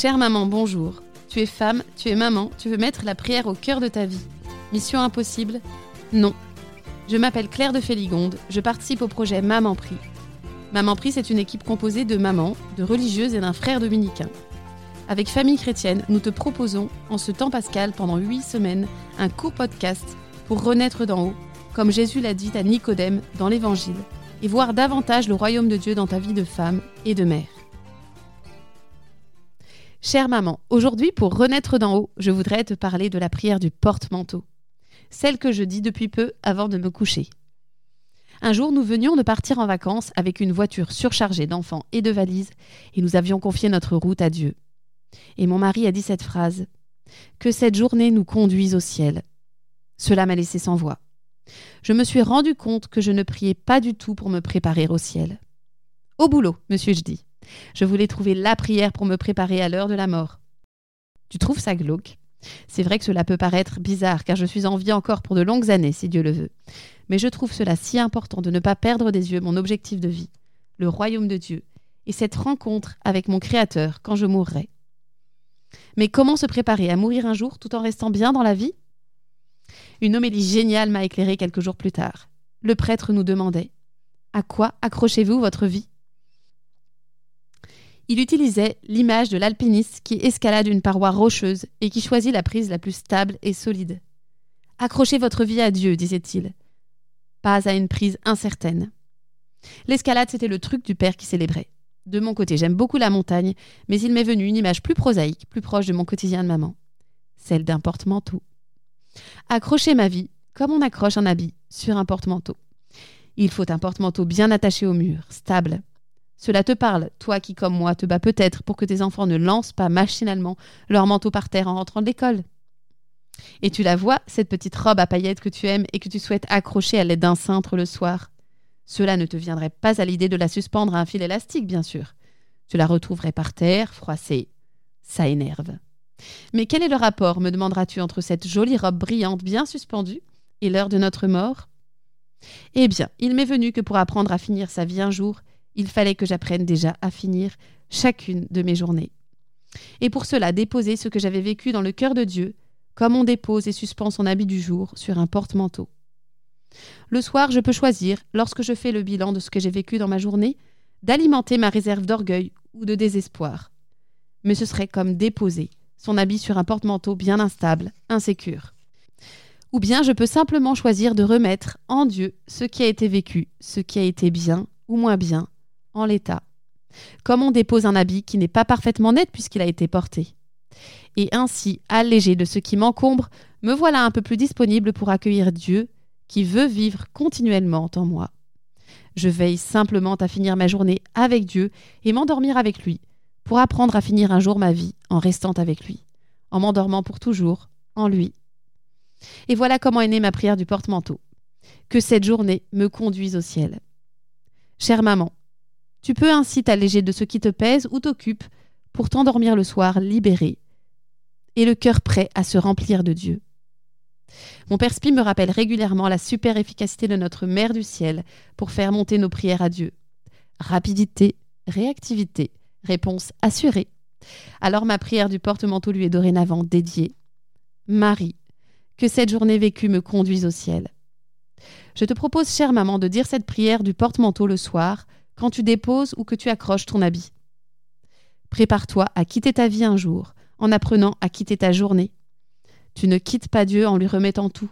Chère maman, bonjour. Tu es femme, tu es maman, tu veux mettre la prière au cœur de ta vie. Mission impossible Non. Je m'appelle Claire de Féligonde, je participe au projet Maman Prie. Maman Prie, c'est une équipe composée de mamans, de religieuses et d'un frère dominicain. Avec Famille Chrétienne, nous te proposons, en ce temps pascal, pendant huit semaines, un court podcast pour renaître d'en haut, comme Jésus l'a dit à Nicodème dans l'Évangile, et voir davantage le royaume de Dieu dans ta vie de femme et de mère. Chère maman, aujourd'hui pour renaître d'en haut, je voudrais te parler de la prière du porte-manteau, celle que je dis depuis peu avant de me coucher. Un jour, nous venions de partir en vacances avec une voiture surchargée d'enfants et de valises, et nous avions confié notre route à Dieu. Et mon mari a dit cette phrase Que cette journée nous conduise au ciel. Cela m'a laissé sans voix. Je me suis rendu compte que je ne priais pas du tout pour me préparer au ciel. Au boulot, me suis-je dit. Je voulais trouver la prière pour me préparer à l'heure de la mort. Tu trouves ça glauque? C'est vrai que cela peut paraître bizarre, car je suis en vie encore pour de longues années, si Dieu le veut. Mais je trouve cela si important de ne pas perdre des yeux mon objectif de vie, le royaume de Dieu, et cette rencontre avec mon Créateur quand je mourrai. Mais comment se préparer à mourir un jour tout en restant bien dans la vie? Une homélie géniale m'a éclairé quelques jours plus tard. Le prêtre nous demandait À quoi accrochez-vous votre vie? Il utilisait l'image de l'alpiniste qui escalade une paroi rocheuse et qui choisit la prise la plus stable et solide. Accrochez votre vie à Dieu, disait-il, pas à une prise incertaine. L'escalade, c'était le truc du père qui célébrait. De mon côté, j'aime beaucoup la montagne, mais il m'est venu une image plus prosaïque, plus proche de mon quotidien de maman, celle d'un porte-manteau. Accrocher ma vie, comme on accroche un habit, sur un porte-manteau. Il faut un porte-manteau bien attaché au mur, stable, cela te parle, toi qui, comme moi, te bats peut-être pour que tes enfants ne lancent pas machinalement leur manteau par terre en rentrant de l'école. Et tu la vois, cette petite robe à paillettes que tu aimes et que tu souhaites accrocher à l'aide d'un cintre le soir. Cela ne te viendrait pas à l'idée de la suspendre à un fil élastique, bien sûr. Tu la retrouverais par terre, froissée. Ça énerve. Mais quel est le rapport, me demanderas-tu, entre cette jolie robe brillante bien suspendue et l'heure de notre mort? Eh bien, il m'est venu que pour apprendre à finir sa vie un jour, il fallait que j'apprenne déjà à finir chacune de mes journées. Et pour cela, déposer ce que j'avais vécu dans le cœur de Dieu, comme on dépose et suspend son habit du jour sur un porte-manteau. Le soir, je peux choisir, lorsque je fais le bilan de ce que j'ai vécu dans ma journée, d'alimenter ma réserve d'orgueil ou de désespoir. Mais ce serait comme déposer son habit sur un porte-manteau bien instable, insécure. Ou bien je peux simplement choisir de remettre en Dieu ce qui a été vécu, ce qui a été bien ou moins bien, en l'état, comme on dépose un habit qui n'est pas parfaitement net puisqu'il a été porté. Et ainsi, allégé de ce qui m'encombre, me voilà un peu plus disponible pour accueillir Dieu qui veut vivre continuellement en moi. Je veille simplement à finir ma journée avec Dieu et m'endormir avec lui, pour apprendre à finir un jour ma vie en restant avec lui, en m'endormant pour toujours en lui. Et voilà comment est née ma prière du porte-manteau. Que cette journée me conduise au ciel. Chère maman, tu peux ainsi t'alléger de ce qui te pèse ou t'occupe pour t'endormir le soir libéré et le cœur prêt à se remplir de Dieu. Mon Père Spi me rappelle régulièrement la super efficacité de notre Mère du ciel pour faire monter nos prières à Dieu. Rapidité, réactivité, réponse assurée. Alors ma prière du porte-manteau lui est dorénavant dédiée. Marie, que cette journée vécue me conduise au ciel. Je te propose, chère maman, de dire cette prière du porte-manteau le soir quand tu déposes ou que tu accroches ton habit. Prépare-toi à quitter ta vie un jour en apprenant à quitter ta journée. Tu ne quittes pas Dieu en lui remettant tout,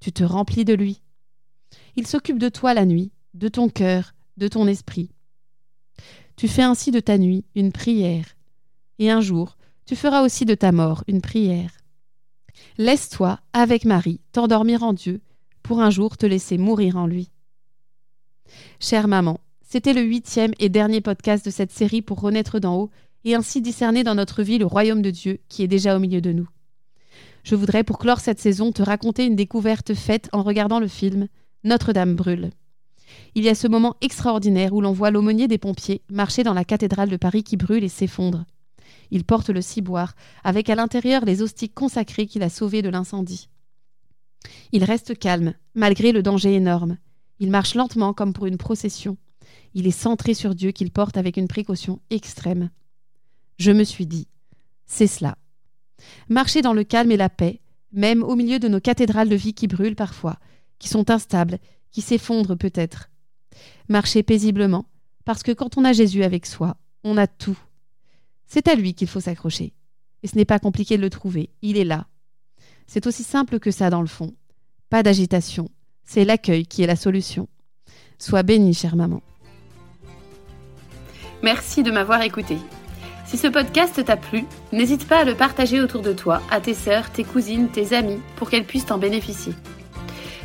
tu te remplis de lui. Il s'occupe de toi la nuit, de ton cœur, de ton esprit. Tu fais ainsi de ta nuit une prière, et un jour tu feras aussi de ta mort une prière. Laisse-toi, avec Marie, t'endormir en Dieu, pour un jour te laisser mourir en lui. Chère maman, c'était le huitième et dernier podcast de cette série pour renaître d'en haut et ainsi discerner dans notre vie le royaume de Dieu qui est déjà au milieu de nous. Je voudrais pour clore cette saison te raconter une découverte faite en regardant le film Notre-Dame brûle. Il y a ce moment extraordinaire où l'on voit l'aumônier des pompiers marcher dans la cathédrale de Paris qui brûle et s'effondre. Il porte le ciboire, avec à l'intérieur les hosties consacrées qu'il a sauvées de l'incendie. Il reste calme, malgré le danger énorme. Il marche lentement comme pour une procession. Il est centré sur Dieu qu'il porte avec une précaution extrême. Je me suis dit, c'est cela. Marcher dans le calme et la paix, même au milieu de nos cathédrales de vie qui brûlent parfois, qui sont instables, qui s'effondrent peut-être. Marcher paisiblement, parce que quand on a Jésus avec soi, on a tout. C'est à lui qu'il faut s'accrocher. Et ce n'est pas compliqué de le trouver, il est là. C'est aussi simple que ça dans le fond. Pas d'agitation, c'est l'accueil qui est la solution. Sois bénie, chère maman. Merci de m'avoir écouté. Si ce podcast t'a plu, n'hésite pas à le partager autour de toi, à tes sœurs, tes cousines, tes amis, pour qu'elles puissent en bénéficier.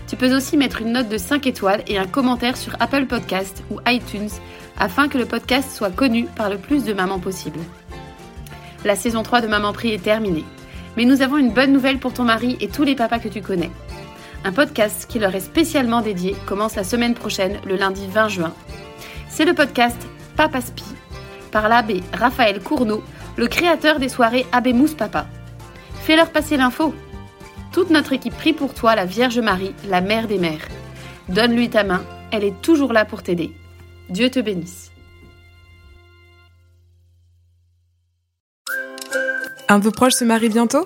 Tu peux aussi mettre une note de 5 étoiles et un commentaire sur Apple Podcast ou iTunes afin que le podcast soit connu par le plus de mamans possible. La saison 3 de Maman Prie est terminée. Mais nous avons une bonne nouvelle pour ton mari et tous les papas que tu connais. Un podcast qui leur est spécialement dédié commence la semaine prochaine, le lundi 20 juin. C'est le podcast Papa par l'abbé Raphaël Courneau, le créateur des soirées Abbé Mousse Papa. Fais-leur passer l'info. Toute notre équipe prie pour toi la Vierge Marie, la mère des mères. Donne-lui ta main, elle est toujours là pour t'aider. Dieu te bénisse. Un de vos proches se marie bientôt?